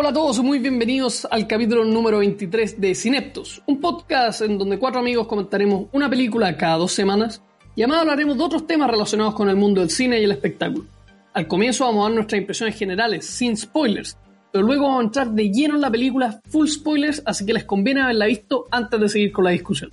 Hola a todos, muy bienvenidos al capítulo número 23 de Cineptos, un podcast en donde cuatro amigos comentaremos una película cada dos semanas y además hablaremos de otros temas relacionados con el mundo del cine y el espectáculo. Al comienzo vamos a dar nuestras impresiones generales, sin spoilers, pero luego vamos a entrar de lleno en la película full spoilers, así que les conviene haberla visto antes de seguir con la discusión.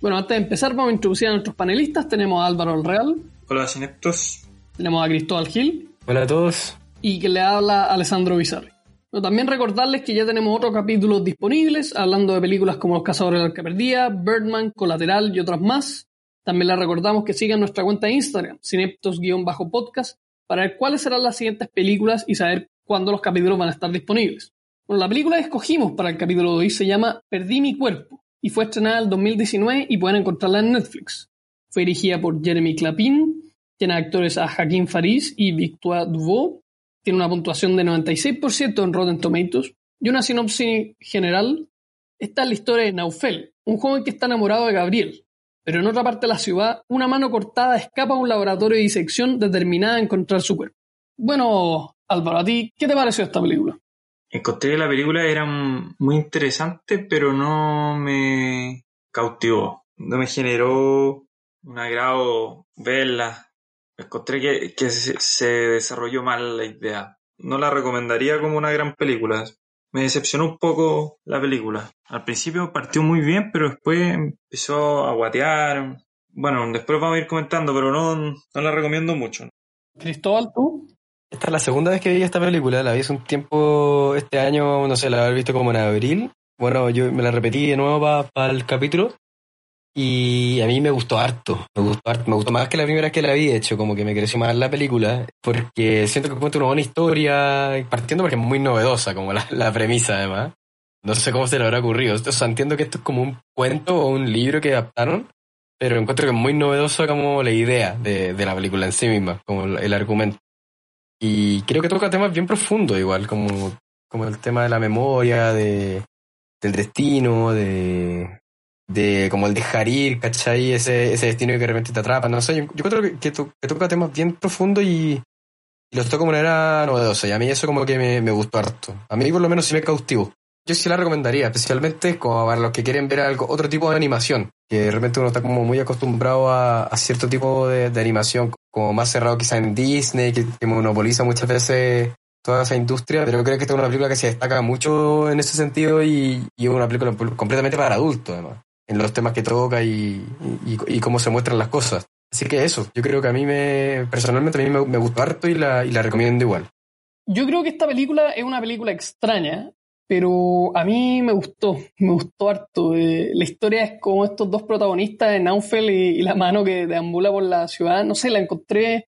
Bueno, antes de empezar vamos a introducir a nuestros panelistas. Tenemos a Álvaro El Real. Hola, Cineptos. Tenemos a Cristóbal Gil. Hola a todos. Y que le habla Alessandro Bizarri. También recordarles que ya tenemos otros capítulos disponibles, hablando de películas como Los Cazadores de la Perdida, Birdman, Colateral y otras más. También les recordamos que sigan nuestra cuenta de Instagram, cineptos-podcast, para ver cuáles serán las siguientes películas y saber cuándo los capítulos van a estar disponibles. Bueno, la película que escogimos para el capítulo de hoy se llama Perdí mi cuerpo y fue estrenada en 2019 y pueden encontrarla en Netflix. Fue dirigida por Jeremy Clapin, tiene actores a Joaquín Faris y Victoire Duvaux, tiene una puntuación de 96% en Rotten Tomatoes y una sinopsis general. Esta es la historia de Naufel, un joven que está enamorado de Gabriel, pero en otra parte de la ciudad, una mano cortada escapa a un laboratorio de disección determinada a encontrar su cuerpo. Bueno, Álvaro, ¿a ti qué te pareció esta película? Encontré que la película era muy interesante, pero no me cautivó. No me generó un agrado verla. Encontré que, que se desarrolló mal la idea. No la recomendaría como una gran película. Me decepcionó un poco la película. Al principio partió muy bien, pero después empezó a guatear. Bueno, después vamos a ir comentando, pero no, no la recomiendo mucho. Cristóbal, ¿tú? Esta es la segunda vez que vi esta película. La vi hace un tiempo, este año, no sé, la había visto como en abril. Bueno, yo me la repetí de nuevo para el capítulo. Y a mí me gustó harto, me gustó harto, me gustó más que la primera vez que la vi, hecho, como que me creció más la película, porque siento que cuenta una buena historia, partiendo porque es muy novedosa, como la, la premisa además. No sé cómo se le habrá ocurrido. O sea, entiendo que esto es como un cuento o un libro que adaptaron, pero encuentro que es muy novedosa como la idea de, de la película en sí misma, como el argumento. Y creo que toca temas bien profundos igual, como, como el tema de la memoria, de, del destino, de, de como el dejar ir, ¿cachai? Ese, ese destino que de repente te atrapa, no sé, yo, creo que, que, toca temas bien profundos y, los toca de manera novedosa y a mí eso como que me, me, gustó harto. A mí por lo menos sí me cautivo. Yo sí la recomendaría, especialmente como para los que quieren ver algo, otro tipo de animación, que de repente uno está como muy acostumbrado a, a cierto tipo de, de, animación, como más cerrado quizá en Disney, que, que monopoliza muchas veces toda esa industria, pero creo que esta es una película que se destaca mucho en ese sentido y, y una película completamente para adultos además en los temas que toca y, y, cómo se muestran las cosas. Así que eso, yo creo que a mí me, personalmente a mí me, me gustó harto y la, y la recomiendo igual. Yo creo que esta película es una película extraña, pero a mí me gustó, me gustó harto. Eh, la historia es como estos dos protagonistas, Naufel y, y, la mano que deambula por la ciudad. No sé, la encontré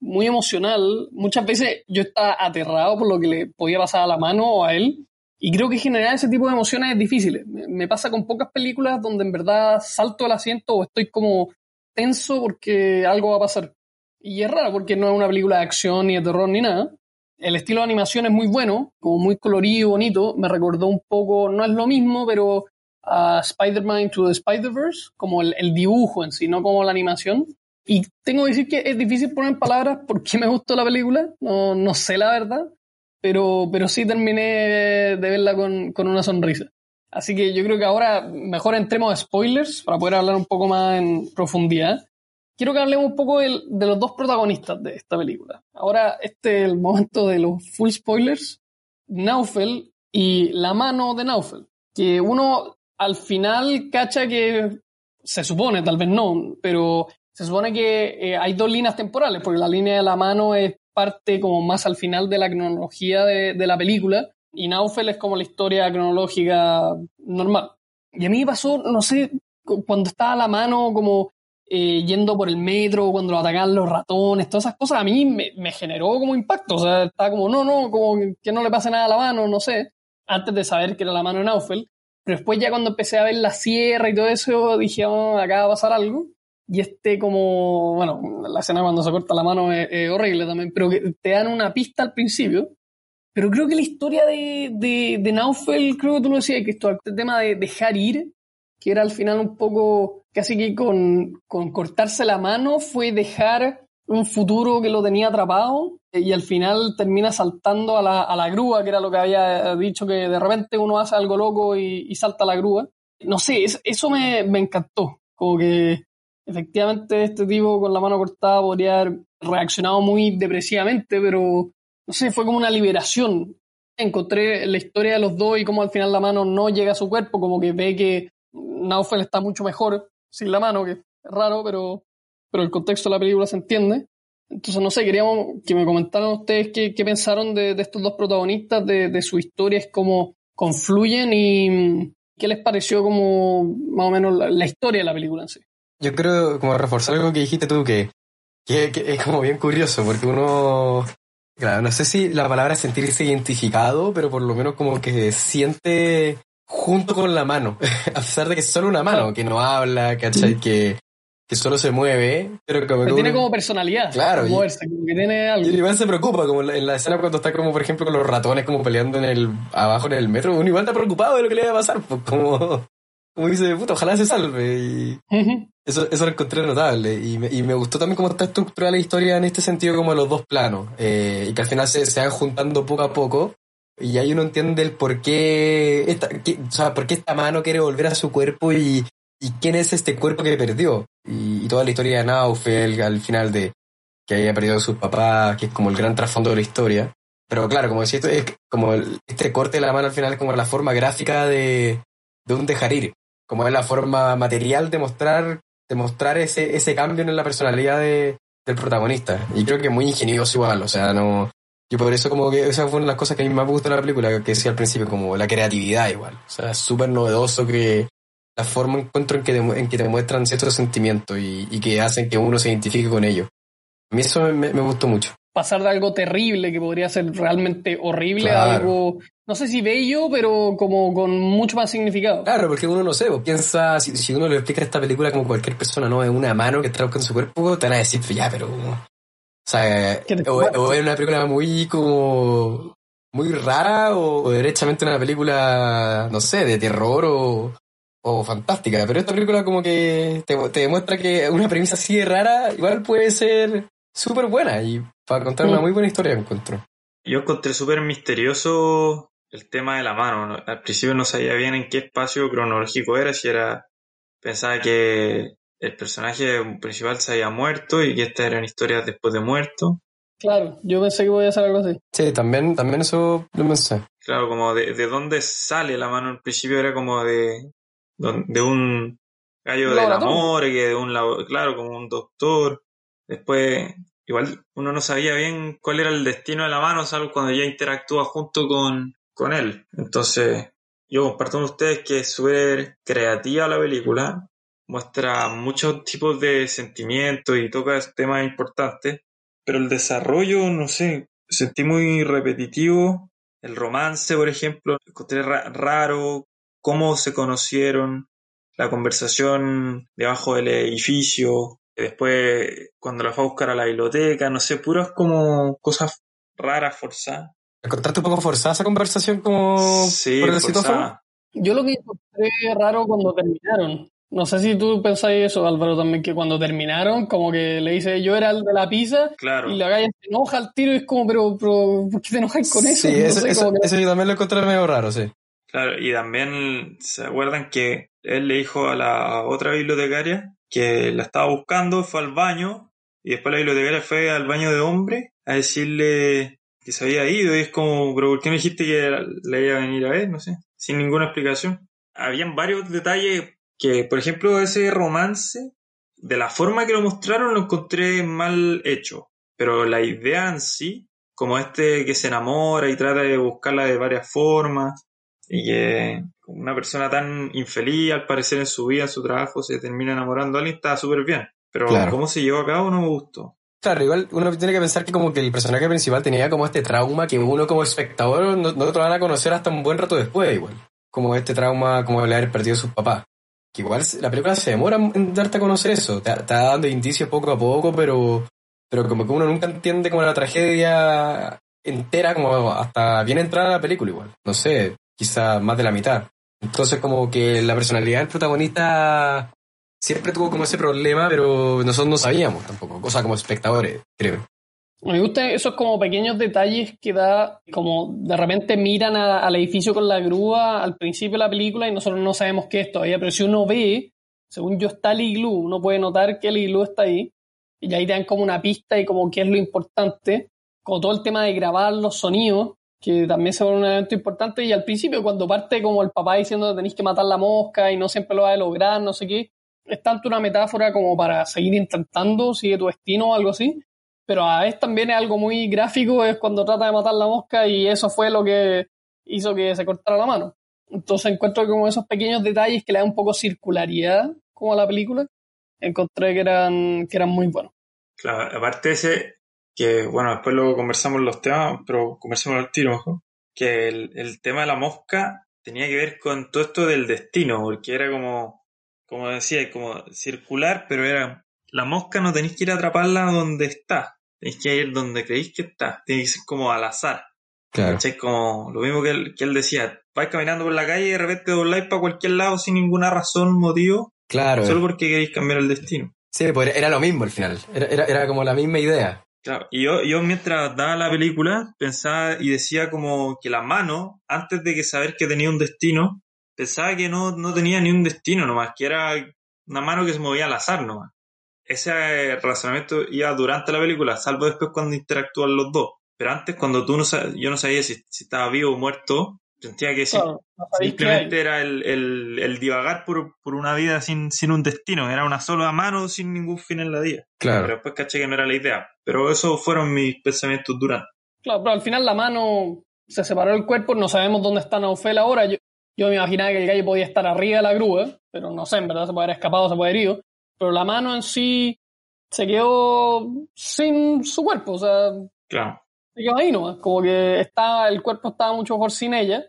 muy emocional. Muchas veces yo estaba aterrado por lo que le podía pasar a la mano o a él, y creo que generar ese tipo de emociones es difícil. Me pasa con pocas películas donde en verdad salto al asiento o estoy como tenso porque algo va a pasar. Y es raro porque no es una película de acción ni de terror ni nada. El estilo de animación es muy bueno, como muy colorido, bonito. Me recordó un poco, no es lo mismo, pero a Spider-Man Into the Spider-Verse, como el, el, dibujo en sí, no como la animación. Y tengo que decir que es difícil poner en palabras por qué me gustó la película. No, no sé la verdad pero, pero sí terminé de verla con, con una sonrisa. Así que yo creo que ahora mejor entremos a spoilers para poder hablar un poco más en profundidad. Quiero que hablemos un poco de, los dos protagonistas de esta película. Ahora, este es el momento de los full spoilers. Naufel y la mano de Naufel. Que uno al final cacha que se supone, tal vez no, pero se supone que eh, hay dos líneas temporales, porque la línea de la mano es parte como más al final de la cronología de, de la película y Naufel es como la historia cronológica normal. Y a mí pasó, no sé, cuando estaba la mano como eh, yendo por el metro, cuando lo atacan los ratones, todas esas cosas, a mí me, me, generó como impacto. O sea, estaba como, no, no, como que no le pase nada a la mano, no sé, antes de saber que era la mano de Naufel. Pero después ya cuando empecé a ver la sierra y todo eso, dije, oh, acá va a pasar algo. Y este como, bueno, la escena cuando se corta la mano es, horrible también, pero que te dan una pista al principio. Pero creo que la historia de, de, de Naufel, creo que tú lo decías, esto, el tema de dejar ir, que era al final un poco, casi que con, con cortarse la mano, fue dejar un futuro que lo tenía atrapado y al final termina saltando a la, a la grúa, que era lo que había dicho, que de repente uno hace algo loco y, salta a la grúa. No sé, eso me, me encantó. Como que efectivamente este tipo con la mano cortada podría haber reaccionado muy depresivamente, pero no sé, fue como una liberación. Encontré la historia de los dos y cómo al final la mano no llega a su cuerpo, como que ve que Naufel está mucho mejor sin la mano, que es raro, pero, pero el contexto de la película se entiende. Entonces, no sé, queríamos que me comentaran ustedes qué, qué pensaron de, de, estos dos protagonistas, de, de su historia, es cómo confluyen y qué les pareció como más o menos la, la, historia de la película en sí. Yo creo, como reforzar algo que dijiste tú, que, que, que es como bien curioso, porque uno Claro, no sé si la palabra es sentirse identificado, pero por lo menos como que siente junto con la mano, a pesar de que es solo una mano, que no habla, ¿cachai? Que, que solo se mueve, pero como que tiene como personalidad. Claro. Como moverse, como que tiene algo. Y igual se preocupa, como en la escena cuando está como, por ejemplo, con los ratones como peleando en el, abajo en el metro, uno igual está preocupado de lo que le va a pasar, pues como, como dice, puta, ojalá se salve. Y eso, eso lo encontré notable. Y me, y me gustó también cómo está estructurada la historia en este sentido, como los dos planos. Eh, y que al final se, se van juntando poco a poco. Y ahí uno entiende el por qué, esta, o sea, por qué esta mano quiere volver a su cuerpo y, y quién es este cuerpo que perdió. Y, toda la historia de Naufel al final de que haya perdido a sus papás, que es como el gran trasfondo de la historia. Pero claro, como decía, es como este corte de la mano al final es como la forma gráfica de, de un dejar ir como es la forma material de mostrar, de mostrar ese, ese cambio en la personalidad de, del protagonista. Y creo que muy ingenioso igual, o sea, no... Y por eso como que esa fue una de las cosas que a mí más me gustó de la película, que decía al principio, como la creatividad igual. O sea, súper novedoso que la forma encuentro en que, te, en que te muestran ciertos sentimientos y, y, que hacen que uno se identifique con ellos. A mí eso me, me gustó mucho. Pasar de algo terrible que podría ser realmente horrible claro. a algo no sé si bello, pero como con mucho más significado. Claro, porque uno no sé, pues, piensa, si, si, uno le explica esta película como cualquier persona, ¿no? Es una mano que está buscando su cuerpo, te van a decir, pues, ya, pero... O sea, o, o, es una película muy como... muy rara o, o, derechamente una película, no sé, de terror o, o fantástica. Pero esta película como que te, te demuestra que una premisa así de rara igual puede ser súper buena y para contar una muy buena historia encuentro. Yo encontré súper misterioso el tema de la mano. Al principio no sabía bien en qué espacio cronológico era, si era. Pensaba que el personaje principal se había muerto y que estas eran historias después de muerto. Claro, yo pensé que voy a hacer algo así. Sí, también, también eso lo pensé. Claro, como de, de dónde sale la mano. Al principio era como de, de un gallo del amor, que de un claro, como un doctor. Después, igual uno no sabía bien cuál era el destino de la mano, salvo cuando ya interactúa junto con, con él. Entonces, yo comparto con ustedes que es súper creativa la película, muestra muchos tipos de sentimientos y toca temas importantes, pero el desarrollo, no sé, sentí muy repetitivo. El romance, por ejemplo, encontré ra raro, cómo se conocieron, la conversación debajo del edificio, después cuando la fue a buscar a la biblioteca, no sé, puras como cosas raras, forzadas. ¿Encontraste un poco forzada esa conversación como sí, por el forzada. Yo lo que encontré raro cuando terminaron. No sé si tú pensáis eso, Álvaro, también, que cuando terminaron, como que le dice yo era el de la pizza, claro. y la galla se enoja al tiro y es como, pero, pero ¿por qué te enojas con eso? Sí, no eso, sé, eso, que... eso, yo también lo encontré medio raro, sí. Claro, y también se acuerdan que él le dijo a la otra bibliotecaria que la estaba buscando, fue al baño, y después la bibliotecaria fue al baño de hombre a decirle que se había ido, y es como, pero ¿por qué no dijiste que la iba a venir a ver? No sé, sin ninguna explicación. Habían varios detalles que, por ejemplo, ese romance, de la forma que lo mostraron, lo encontré mal hecho, pero la idea en sí, como este que se enamora y trata de buscarla de varias formas, y que una persona tan infeliz, al parecer en su vida, en su trabajo, se termina enamorando a alguien, está súper bien. Pero Claro. cómo se llevó a cabo no me gustó. Claro, igual uno tiene que pensar que como que el personaje principal tenía como este trauma que uno como espectador no, no te lo van a conocer hasta un buen rato después igual. Como este trauma como el haber perdido a sus papás. Que igual la película se demora en darte a conocer eso. Te, te va dando indicios poco a poco, pero, pero como que uno nunca entiende como la tragedia entera, como hasta bien entrada la película igual. No sé, quizá más de la mitad. Entonces como que la personalidad del protagonista siempre tuvo como ese problema, pero nosotros no sabíamos tampoco, cosa como espectadores, creo. Me gustan esos como pequeños detalles que da, como de repente miran al edificio con la grúa al principio de la película y nosotros no sabemos qué es todavía, pero si uno ve, según yo está el iglú, uno puede notar que el iglú está ahí y ahí te dan como una pista y como qué es lo importante, como todo el tema de grabar los sonidos, que también se un elemento importante y al principio cuando parte como el papá diciendo tenéis que matar la mosca y no siempre lo vas a lograr, no sé qué, es tanto una metáfora como para seguir intentando, sigue tu destino o algo así, pero a vez también es algo muy gráfico, es cuando trata de matar la mosca y eso fue lo que hizo que se cortara la mano. Entonces encuentro como esos pequeños detalles que le dan un poco circularidad como a la película, encontré que eran, que eran muy buenos. Claro, aparte ese, que bueno, después luego conversamos los temas, pero conversamos al tiro mejor, que el, el tema de la mosca tenía que ver con todo esto del destino, porque era como, como decía, como circular, pero era, la mosca no tenéis que ir a atraparla donde está, tenéis que ir donde creéis que está, tenéis que ser como al azar. Claro. ¿Cachai? Como lo mismo que él, que él decía, vais caminando por la calle y de repente dobláis para cualquier lado sin ninguna razón, motivo, Claro. solo porque queréis cambiar el destino. Sí, pues era lo mismo al final. Era, era, era como la misma idea. Y yo, yo mientras daba la película pensaba y decía como que la mano, antes de que saber que tenía un destino, pensaba que no, no tenía ni un destino nomás, que era una mano que se movía al azar nomás. Ese razonamiento iba durante la película, salvo después cuando interactúan los dos. Pero antes, cuando tú no yo no sabía si, si estaba vivo o muerto, sentía que sí, Claro, no simplemente era el, el, el divagar por, por una vida sin, sin un destino, era una sola mano sin ningún fin en la vida. Pero Claro. después caché que no era la idea. Pero esos fueron mis pensamientos durante. Claro, pero al final la mano se separó del cuerpo, no sabemos dónde está Naufel ahora. Yo, yo me imaginaba que el gallo podía estar arriba de la grúa, pero no sé, en verdad se puede haber escapado, se puede haber ido. Pero la mano en sí se quedó sin su cuerpo, o sea, Claro. Se quedó ahí nomás. Como que estaba, el cuerpo estaba mucho mejor sin ella.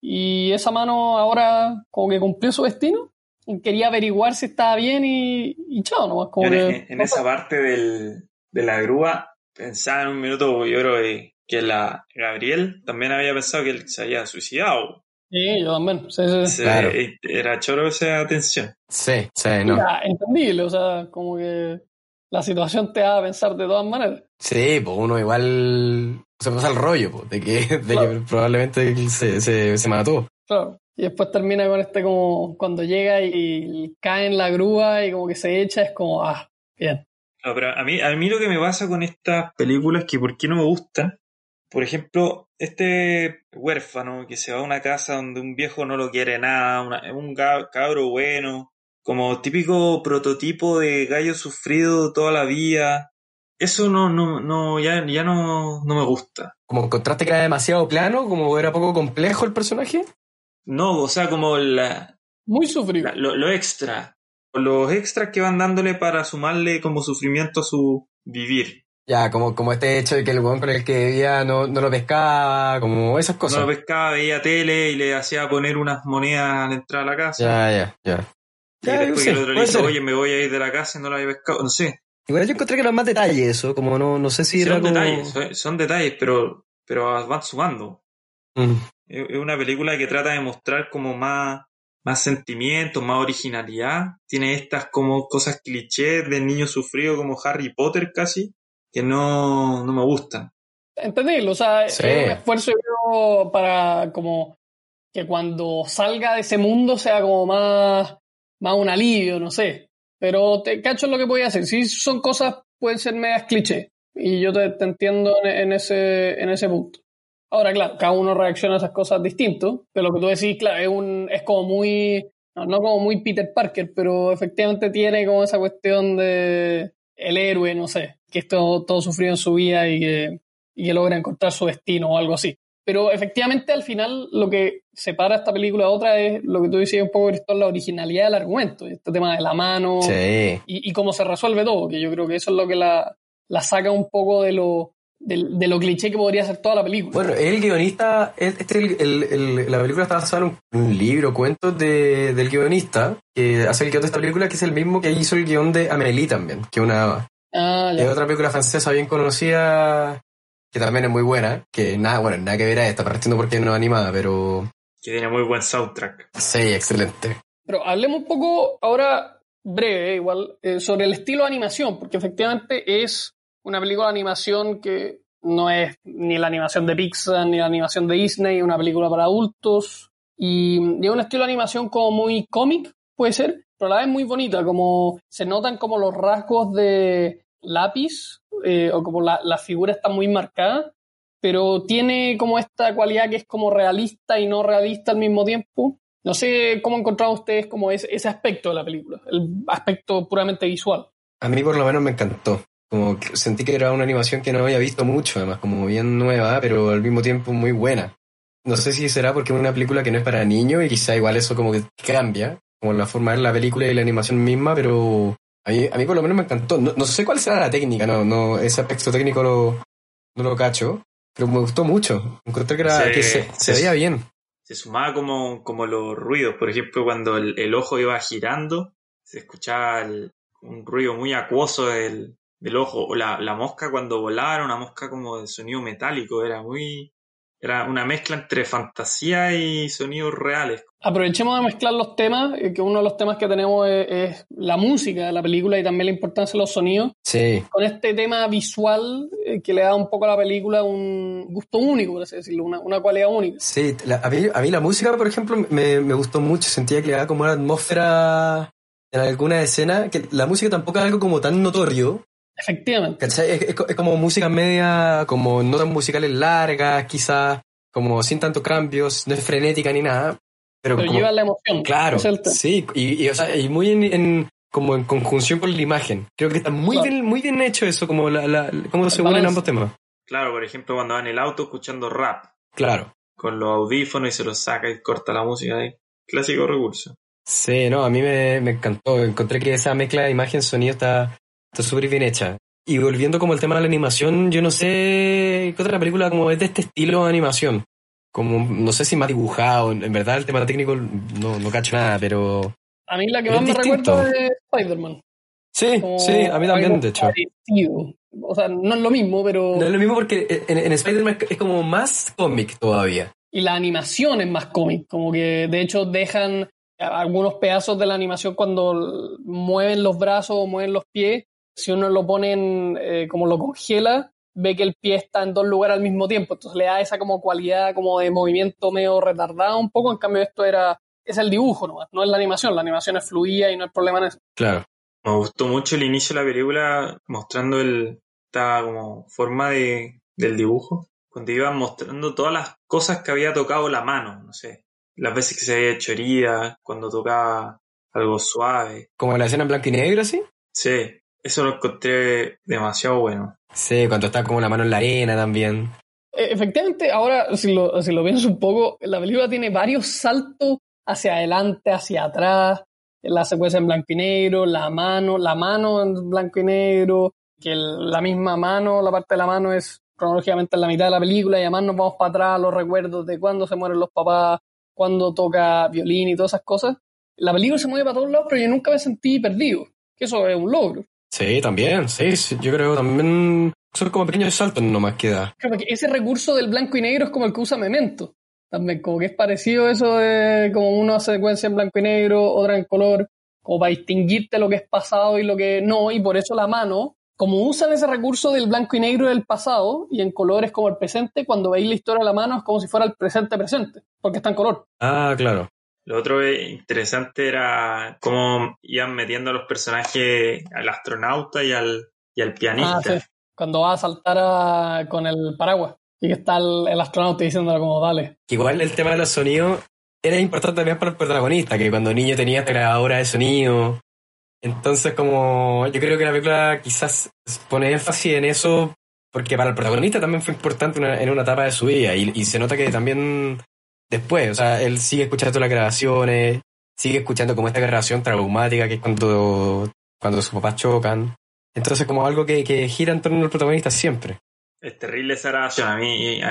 Y esa mano ahora como que cumplió su destino. Y quería averiguar si estaba bien y, y chao nomás. Como en, que, en- en esa parte del, de la grúa, pensaba en un minuto, yo creo que, que la Gabriel también había pensado que él se había suicidado. Sí, yo también. Sí, sí, sí. Se- Claro. eh, Era choro esa tensión. Sí, sí, no. Era entendible, o sea, como que la situación te haga pensar de todas maneras. Sí, pues uno igual se pasa el rollo, pues, de que, de Claro. que probablemente se, se, se mató. Claro. Y después termina con este como cuando llega y, y cae en la grúa y como que se echa, es como, ah, bien. No, pero a mí, a mí lo que me pasa con estas películas que por qué no me gustan, por ejemplo, este huérfano que se va a una casa donde un viejo no lo quiere nada, una- es un cabro bueno, como típico prototipo de gallo sufrido toda la vida, eso no, no, no, ya, ya no, no me gusta. Como encontraste que era demasiado plano, como era poco complejo el personaje. No, o sea, como la, Muy sufrido. la- lo, lo extra, los extras que van dándole para sumarle como sufrimiento a su vivir. Ya, como, como este hecho de que el weón con el que vivía no, no lo pescaba, como esas cosas. No lo pescaba, veía tele y le hacía poner unas monedas al entrar a la casa. ya, ya, ya. Y Ya, después sí, que el otro le dice, ser. oye, me voy a ir de la casa y no lo había pescado. No sé, Igual yo encontré que era más detalle eso, como no, no sé si era son como... detalles, son, son detalles, pero, pero van sumando. Mm. Es una película que trata de mostrar como más, más sentimientos, más originalidad. Tiene estas como cosas clichés de niño sufrido como Harry Potter casi, que no, no me gustan. Entendible, o sea, Sí. es un esfuerzo para como que cuando salga de ese mundo sea como más, más un alivio, no sé. Pero te cacho en lo que voy a hacer. Si son cosas, pueden ser medias cliché. Y yo te, entiendo en, ese, en ese punto. Ahora, claro, cada uno reacciona a esas cosas distinto. Pero lo que tú decís, claro, es, un, es como muy. No, no como muy Peter Parker, pero efectivamente tiene como esa cuestión de el héroe, no sé, que esto todo sufrido en su vida y que, y que logra encontrar su destino o algo así. Pero efectivamente al final lo que separa esta película de otra es lo que tú decías un poco, Cristóbal, la originalidad del argumento, este tema de la mano Sí. y, y cómo se resuelve todo, que yo creo que eso es lo que la, la saca un poco de lo, de, de lo cliché que podría ser toda la película. Bueno, el guionista, este, el, el- el- la película está basada en un, libro, cuentos de, del guionista que hace el guion de esta película, que es el mismo que hizo el guion de Amélie también, que es una ah, es otra película francesa bien conocida, que también es muy buena, que nada, bueno, nada que ver a esta, partiendo porque no es animada, pero Que tiene muy buen soundtrack. sí, excelente. Pero hablemos un poco ahora breve, igual, eh, sobre el estilo de animación, porque efectivamente es una película de animación que no es ni la animación de Pixar ni la animación de Disney, una película para adultos. Y, y es un estilo de animación como muy cómic, puede ser, pero a la vez muy bonita, como se notan como los rasgos de lápiz, eh, o como la, la figura está muy marcada, pero tiene como esta cualidad que es como realista y no realista al mismo tiempo. No sé cómo encontraron ustedes como ese, ese aspecto de la película, el aspecto puramente visual. A mí por lo menos me encantó. Como sentí que era una animación que no había visto mucho, además, como bien nueva, pero al mismo tiempo muy buena. No sé si será porque es una película que no es para niños y quizá igual eso como que cambia, como la forma de la película y la animación misma, pero a mí, a mí por lo menos me encantó. No, no sé cuál será la técnica, no, no, ese aspecto técnico lo, no lo cacho, pero me gustó mucho. Encontré que, era, Se- que se, se se- veía bien. Se sumaba como, como los ruidos. Por ejemplo, cuando el, el ojo iba girando, se escuchaba el- un ruido muy acuoso del, del ojo. O la, la mosca cuando volaba era una mosca como de sonido metálico. Era muy. Era una mezcla entre fantasía y sonidos reales. Aprovechemos de mezclar los temas, eh, que uno de los temas que tenemos es, es la música de la película y también la importancia de los sonidos. Sí, Con este tema visual eh, que le da un poco a la película un gusto único, por así decirlo, una, una cualidad única. sí. La- a, mí, a mí la música, por ejemplo, me, me gustó mucho. Sentía que le daba como una atmósfera en alguna escena, que la música tampoco es algo como tan notorio, Efectivamente. Es, es co- es como música media, como notas musicales largas, quizás, como sin tantos cambios, no es frenética ni nada. Pero, Pero como- lleva la emoción. claro, sí, y, y, o sea, y muy en, en- como en conjunción con la imagen. Creo que está muy Claro. bien, muy bien hecho eso, como la, la, cómo se unen ambos temas. Claro, por ejemplo, cuando va en el auto escuchando rap Claro. con los audífonos y se los saca y corta la música ahí. Clásico recurso. Sí, no, a mí me, me encantó. Encontré que esa mezcla de imagen-sonido está está súper bien hecha. Y volviendo como al tema de la animación, yo no sé qué otra película como es de este estilo de animación. Como, no sé si más dibujado, en verdad el tema técnico no, no cacho nada, pero... A mí la que más me recuerda es Spider-Man. Sí, Como sí, a mí también, de hecho. parecido. O sea, no es lo mismo, pero... No es lo mismo porque en, en Spider-Man es como más cómic todavía. Y la animación es más cómic, como que de hecho dejan algunos pedazos de la animación cuando mueven los brazos o mueven los pies. Si uno lo pone en, eh, como lo congela, ve que el pie está en dos lugares al mismo tiempo. Entonces le da esa como cualidad como de movimiento medio retardado un poco. En cambio esto era, es el dibujo nomás, no es la animación. La animación es fluida y no hay problema en eso. Claro. Me gustó mucho el inicio de la película mostrando el, esta como forma de, del dibujo. Cuando iban mostrando todas las cosas que había tocado la mano, no sé. Las veces que se había hecho herida, cuando tocaba algo suave. Como la escena en blanco y negro, ¿sí? Sí, eso lo encontré demasiado bueno. Sí, cuando está como la mano en la arena también. Eh, Efectivamente, ahora si lo, si lo pienso un poco, la película tiene varios saltos hacia adelante, hacia atrás, la secuencia en blanco y negro, la mano, la mano en blanco y negro, que el- la misma mano, la parte de la mano es cronológicamente en la mitad de la película y además nos vamos para atrás a los recuerdos de cuando se mueren los papás, cuando toca violín y todas esas cosas. La película se mueve para todos lados, pero yo nunca me sentí perdido, que eso es un logro. Sí, también, sí, sí, yo creo también son como pequeños saltos nomás que da. Claro, porque ese recurso del blanco y negro es como el que usa Memento. También, como que es parecido eso de como una secuencia en blanco y negro, otra en color, como para distinguirte lo que es pasado y lo que no, y por eso la mano, como usan ese recurso del blanco y negro del pasado y en color es como el presente, cuando veis la historia de la mano es como si fuera el presente presente, porque está en color. Ah, claro. Lo otro interesante era cómo iban metiendo a los personajes al astronauta y al, y al pianista. Ah, sí. Cuando va a saltar a- con el paraguas y que está el, el astronauta diciéndole como dale. Que igual el tema de los sonidos era importante también para el protagonista, que cuando niño tenía esta grabadora de sonido. Entonces, como yo creo que la película quizás pone énfasis en eso, porque para el protagonista también fue importante una- en una etapa de su vida, y, y se nota que también después, o sea, él sigue escuchando las grabaciones, sigue escuchando como esta grabación traumática que es cuando, cuando sus papás chocan. Entonces, como algo que, que gira en torno al protagonista siempre. Es terrible esa grabación. A mí, eh,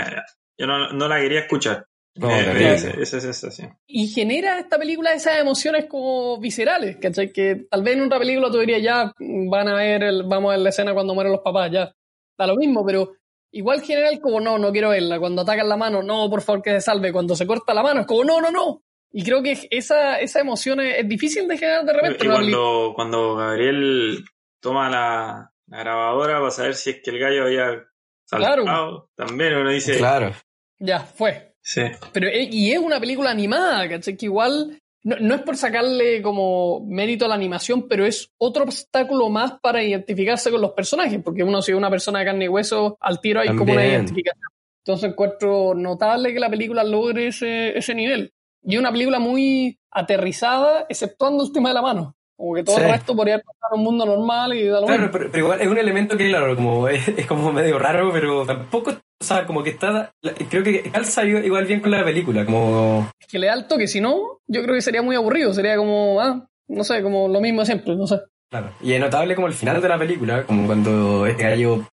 yo no, no la quería escuchar. No, terrible. esa, esa sensación. y genera esta película esas emociones como viscerales, ¿cachai? Que tal vez en otra película tú dirías, ya, van a ver, el, vamos a ver la escena cuando mueren los papás, ya. Da lo mismo, pero igual genera el como, no, no quiero verla. Cuando atacan la mano, no, por favor que se salve. Cuando se corta la mano, es como, no, no, no. Y creo que esa, esa emoción es, es difícil de generar de repente. Y cuando, cuando Gabriel toma la, la grabadora para saber si es que el gallo había saltado, Claro. también uno dice, Claro. Ya, fue. sí, Pero, eh, y es una película animada, ¿cachai? Que igual no, no es por sacarle como mérito a la animación, pero es otro obstáculo más para identificarse con los personajes, porque uno si es una persona de carne y hueso, al tiro hay como una identificación. Entonces encuentro notable que la película logre ese, ese nivel. Y una película muy aterrizada, exceptuando el tema de la mano. Como que todo el Sí. resto podría pasar en un mundo normal y da lo Claro, pero, pero igual es un elemento que, claro, como es, es como medio raro, pero tampoco, o sea, como que está, creo que calza igual bien con la película, como, Es que le da el toque, si no, yo creo que sería muy aburrido. Sería como, ah, no sé, como lo mismo de siempre, no sé. claro. Y es notable como el final de la película, como cuando este gallo,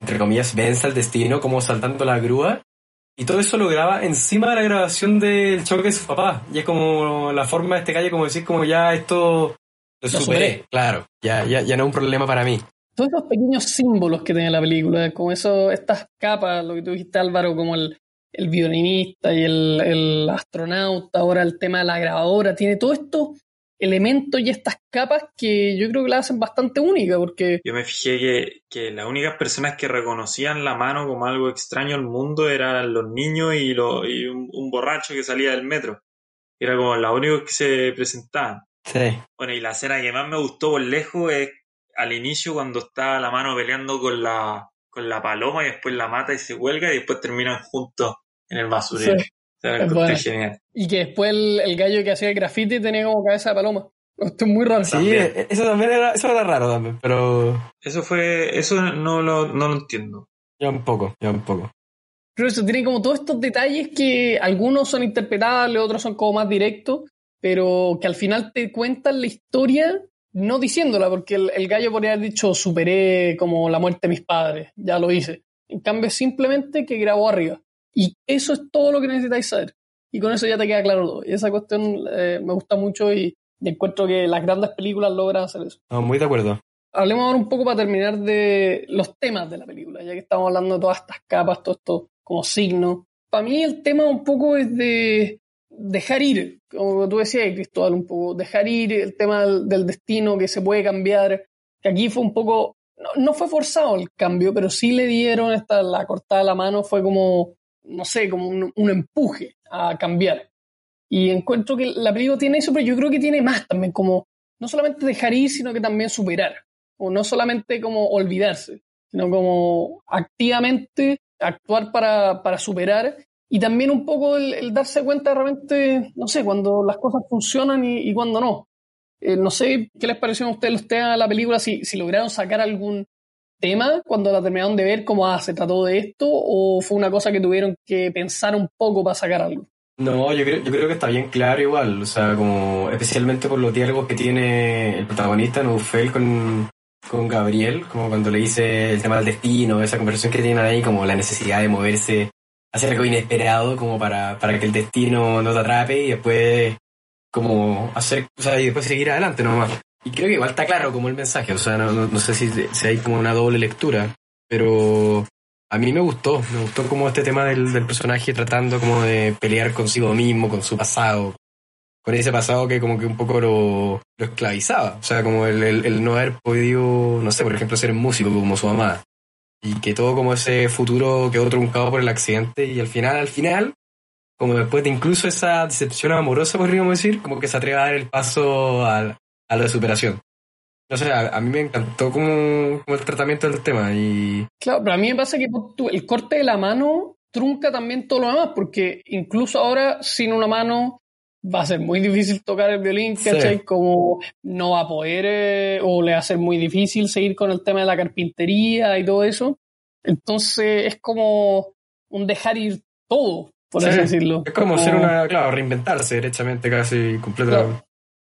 entre comillas, vence al destino, como saltando la grúa, y todo eso lo graba encima de la grabación del choque de su papá. Y es como la forma de este gallo como decir, como ya esto lo superé, superé. claro, ya, ya, ya no es un problema para mí. todos esos pequeños símbolos que tiene la película, como eso, estas capas, lo que tú dijiste Álvaro, como el, el violinista y el, el astronauta, ahora el tema de la grabadora, tiene todos estos elementos y estas capas que yo creo que la hacen bastante única, porque yo me fijé que, que las únicas personas que reconocían la mano como algo extraño al mundo eran los niños y, lo- y un, un borracho que salía del metro. Era como los únicos que se presentaban. Sí. Bueno, y la escena que más me gustó por lejos es al inicio cuando está la mano peleando con la, con la paloma y después la mata y se huelga y después terminan juntos en el basurero. Sí, O sea, genial. y que después el, el gallo que hacía el graffiti tenía como cabeza de paloma. Esto es muy raro. Sí, También. e- eso también era, eso era raro también, pero Eso fue, eso no lo, no lo entiendo. ya un poco, ya un poco. Pero eso tiene como todos estos detalles que algunos son interpretables, otros son como más directos, pero que al final te cuentan la historia no diciéndola, porque el, el gallo podría haber dicho superé como la muerte de mis padres, ya lo hice. En cambio, simplemente que grabó arriba. Y eso es todo lo que necesitáis saber. Y con eso ya te queda claro todo. Y esa cuestión eh, me gusta mucho y, y encuentro que las grandes películas logran hacer eso. No, muy de acuerdo. Hablemos ahora un poco para terminar de los temas de la película, ya que estamos hablando de todas estas capas, todos estos como signos. Para mí el tema un poco es de dejar ir, como tú decías, Cristóbal, un poco, dejar ir el tema del, destino que se puede cambiar, que aquí fue un poco, no, no fue forzado el cambio, pero sí le dieron esta, la cortada de la mano, fue como, no sé, como un, un empuje a cambiar. Y encuentro que la película tiene eso, pero yo creo que tiene más también, como no solamente dejar ir, sino que también superar o no solamente como olvidarse, sino como activamente actuar para, para superar y también un poco el, darse cuenta de repente, no sé, cuando las cosas funcionan y, cuando no. Eh, no sé qué les pareció a ustedes la película, si, si lograron sacar algún tema cuando la terminaron de ver, como, ah, se trató de esto, o fue una cosa que tuvieron que pensar un poco para sacar algo. No, yo creo, yo creo que está bien claro igual, o sea, como especialmente por los diálogos que tiene el protagonista Neufel con, con Gabriel, como cuando le dice el tema del destino, esa conversación que tienen ahí, como la necesidad de moverse, hacer algo inesperado como para, para que el destino no te atrape y después como hacer, o sea, y después seguir adelante nomás. Y creo que igual está claro como el mensaje, o sea, no, no, sé si, si hay como una doble lectura, pero a mí me gustó, me gustó como este tema del, del personaje tratando como de pelear consigo mismo, con su pasado, con ese pasado que como que un poco lo, lo esclavizaba, o sea, como el, el, el no haber podido, no sé, por ejemplo, ser músico como su mamá, y que todo como ese futuro quedó truncado por el accidente, y al final, al final, como después de incluso esa decepción amorosa, podríamos decir, como que se atreve a dar el paso al, a la superación. No sé, a, a mí me encantó como, el tratamiento del tema y Claro, pero a mí me pasa que el corte de la mano trunca también todo lo demás, porque incluso ahora sin una mano va a ser muy difícil tocar el violín, Sí. ¿cachai? Como no va a poder, eh, o le va a ser muy difícil seguir con el tema de la carpintería y todo eso. Entonces es como un dejar ir todo, por Sí, así decirlo. Es como ser una, claro, reinventarse derechamente casi completamente.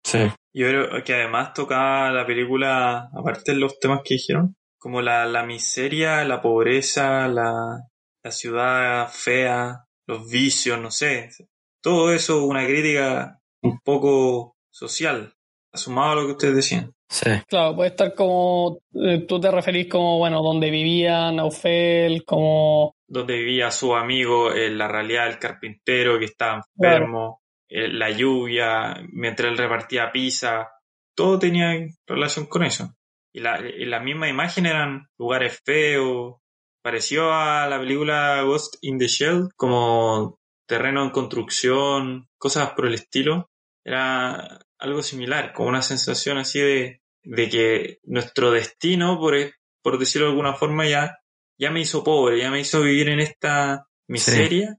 Sí. Yo creo que además tocaba la película, aparte de los temas que dijeron, como la, la miseria, la pobreza, la, la ciudad fea, los vicios, no sé. Todo eso, una crítica un poco social, sumado a lo que ustedes decían. Sí. Claro, puede estar como, eh, tú te referís como, bueno, donde vivía Naufel, como Donde vivía su amigo, en la realidad del carpintero que estaba enfermo. eh, la lluvia, mientras él repartía pizza, todo tenía relación con eso. Y la, y la misma imagen eran lugares feos, pareció a la película Ghost in the Shell, como terreno en construcción, cosas por el estilo. Era algo similar, como una sensación así de, de que nuestro destino, por, por decirlo de alguna forma, ya, ya me hizo pobre, ya me hizo vivir en esta miseria,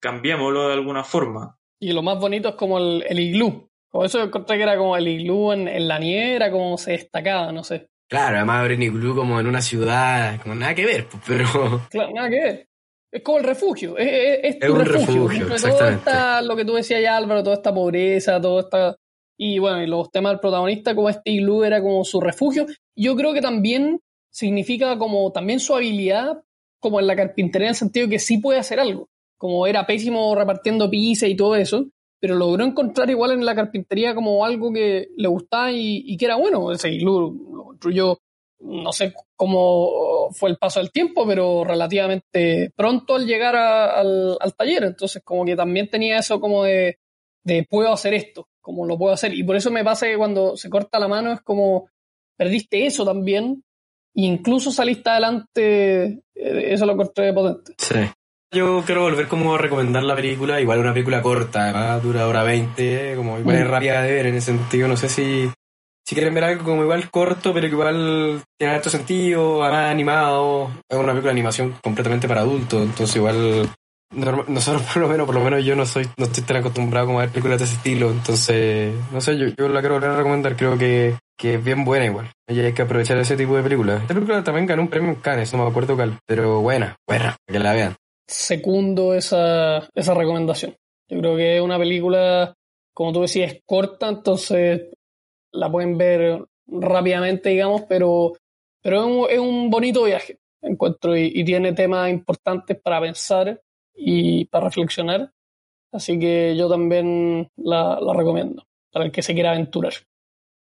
cambiémoslo de alguna forma. Y lo más bonito es como el, el iglú. Como eso encontré que era como el iglú en, en la nieve, era como se destacaba, no sé. Claro, además abrir iglú como en una ciudad, como nada que ver, pues, pero... Claro, nada que ver. Es como el refugio, es, es, es tu un refugio. refugio, todo está lo que tú decías ya, Álvaro, toda esta pobreza, todo esta... Y bueno, y los temas del protagonista, como este iglú era como su refugio. Yo creo que también significa como también su habilidad, como en la carpintería, en el sentido que sí puede hacer algo. Como era pésimo repartiendo pizza y todo eso, pero logró encontrar igual en la carpintería como algo que le gustaba y, y que era bueno. Ese iglú lo construyó, no sé cómo fue el paso del tiempo, pero relativamente pronto al llegar a- al, al taller. Entonces, como que también tenía eso como de, de puedo hacer esto, como lo puedo hacer. Y por eso me pasa que cuando se corta la mano es como perdiste eso también. E incluso saliste adelante, eh, eso lo encontré potente. Sí. Yo quiero volver como a recomendar la película, igual una película corta, además dura hora 20, como igual es Mm. rápida de ver en ese sentido, no sé si, si quieren ver algo como igual corto, pero que igual tiene alto sentido, además animado, es una película de animación completamente para adultos, entonces igual nosotros por lo menos, por lo menos yo no soy, no estoy tan acostumbrado a ver películas de ese estilo, entonces, no sé, yo, yo la quiero recomendar, creo que, que es bien buena igual, hay que aprovechar ese tipo de películas. Esta película también ganó un premio en Cannes, no me acuerdo cuál, pero buena, buena, que la vean. Secundo esa, esa recomendación. Yo creo que es una película, como tú decías, corta, entonces la pueden ver rápidamente, digamos, pero, pero es, un, es un bonito viaje, encuentro, y, tiene temas importantes para pensar y para reflexionar. Así que yo también la, la recomiendo para el que se quiera aventurar.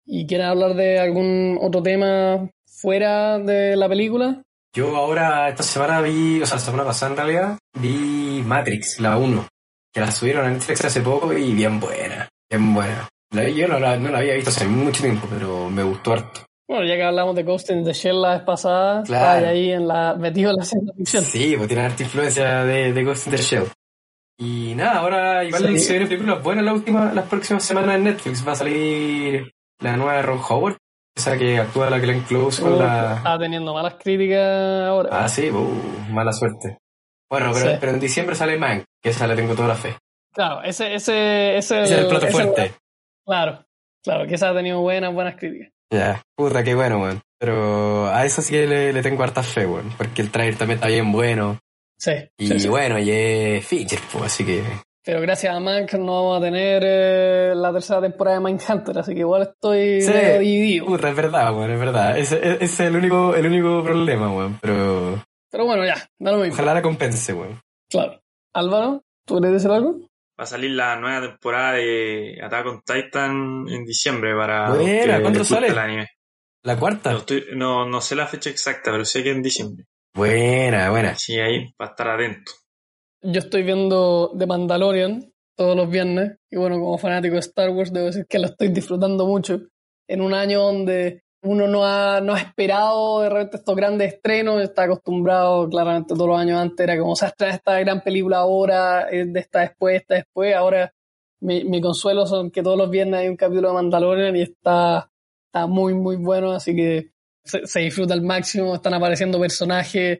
¿Y quieren hablar de algún otro tema fuera de la película? Yo ahora, esta semana vi, o sea, la semana pasada en realidad, vi Matrix, la 1, que la subieron a Netflix hace poco y bien buena, bien buena. Yo no la, no la había visto hace mucho tiempo, pero me gustó harto. Bueno, ya que hablamos de Ghost in the Shell la vez pasada, Claro. está ahí en la, metido en la ciencia ficción. Sí, pues tiene harta influencia de, de Ghost in the Shell. Y nada, ahora igual Sí. se vienen películas buenas la última, las próximas semanas en Netflix. Va a salir la nueva de Ron Howard, esa que actúa la Glenn Close con Uh, la... Está teniendo malas críticas ahora. Ah, sí, uh, mala suerte. Bueno, pero, Sí. pero en diciembre sale Mank, que esa le tengo toda la fe. Claro, ese, ese, ese, Ese es el plato ese- fuerte. Claro, claro, que esa ha tenido buenas, buenas críticas. Ya, puta, qué bueno, weón. Pero a eso sí que le, le tengo harta fe, weón. Porque el trailer también está bien bueno. Sí, Y sí, sí. bueno, y es feature, pues, así que. Pero gracias a Mank no vamos a tener eh, la tercera temporada de Mindhunter, así que igual estoy Sí. dividido. Puta, es verdad, weón, es verdad. Ese, ese es el único, el único problema, weón. Pero Pero bueno, ya, da lo mismo. ojalá la compense, weón. Claro. Álvaro, ¿tú quieres decir algo? Va a salir la nueva temporada de Attack on Titan en diciembre para Buena, ¿cuándo sale? el anime. La No, cuarta. estoy- no, no sé la fecha exacta, pero sé que en diciembre. Buena, buena. Sí, ahí, para estar atento. Yo estoy viendo The Mandalorian todos los viernes y bueno, como fanático de Star Wars debo decir que lo estoy disfrutando mucho en un año donde uno no ha, no ha esperado de repente estos grandes estrenos, está acostumbrado claramente todos los años antes, era como se estrena esta gran película ahora, de esta después, esta después, ahora mi, mi consuelo son que todos los viernes hay un capítulo de Mandalorian y está, está muy muy bueno, así que se, se disfruta al máximo, están apareciendo personajes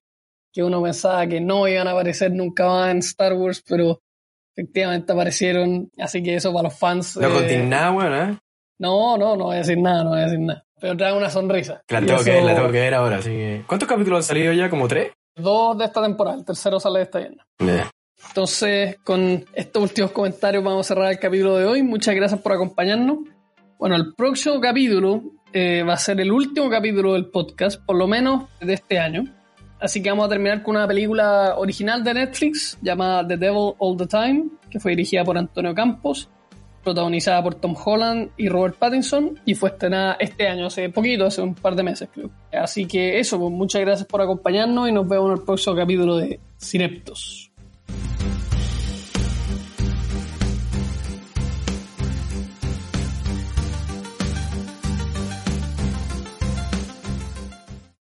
que uno pensaba que no iban a aparecer nunca más en Star Wars, pero efectivamente aparecieron, así que eso para los fans. No eh, nada, ¿eh? no, no, no voy a decir nada, no voy a decir nada. Pero trae una sonrisa. Que la tengo que eso- ver, la tengo que ver ahora, así que. ¿Cuántos capítulos han salido ya? ¿Como tres? Dos de esta temporada, el tercero sale de esta viernes. Entonces, con estos últimos comentarios vamos a cerrar el capítulo de hoy. Muchas gracias por acompañarnos. Bueno, el próximo capítulo eh, va a ser el último capítulo del podcast, por lo menos de este año. Así que vamos a terminar con una película original de Netflix llamada The Devil All the Time, que fue dirigida por Antonio Campos, protagonizada por Tom Holland y Robert Pattinson, y fue estrenada este año, hace poquito, hace un par de meses. Así que eso, pues muchas gracias por acompañarnos y nos vemos en el próximo capítulo de Cineptos.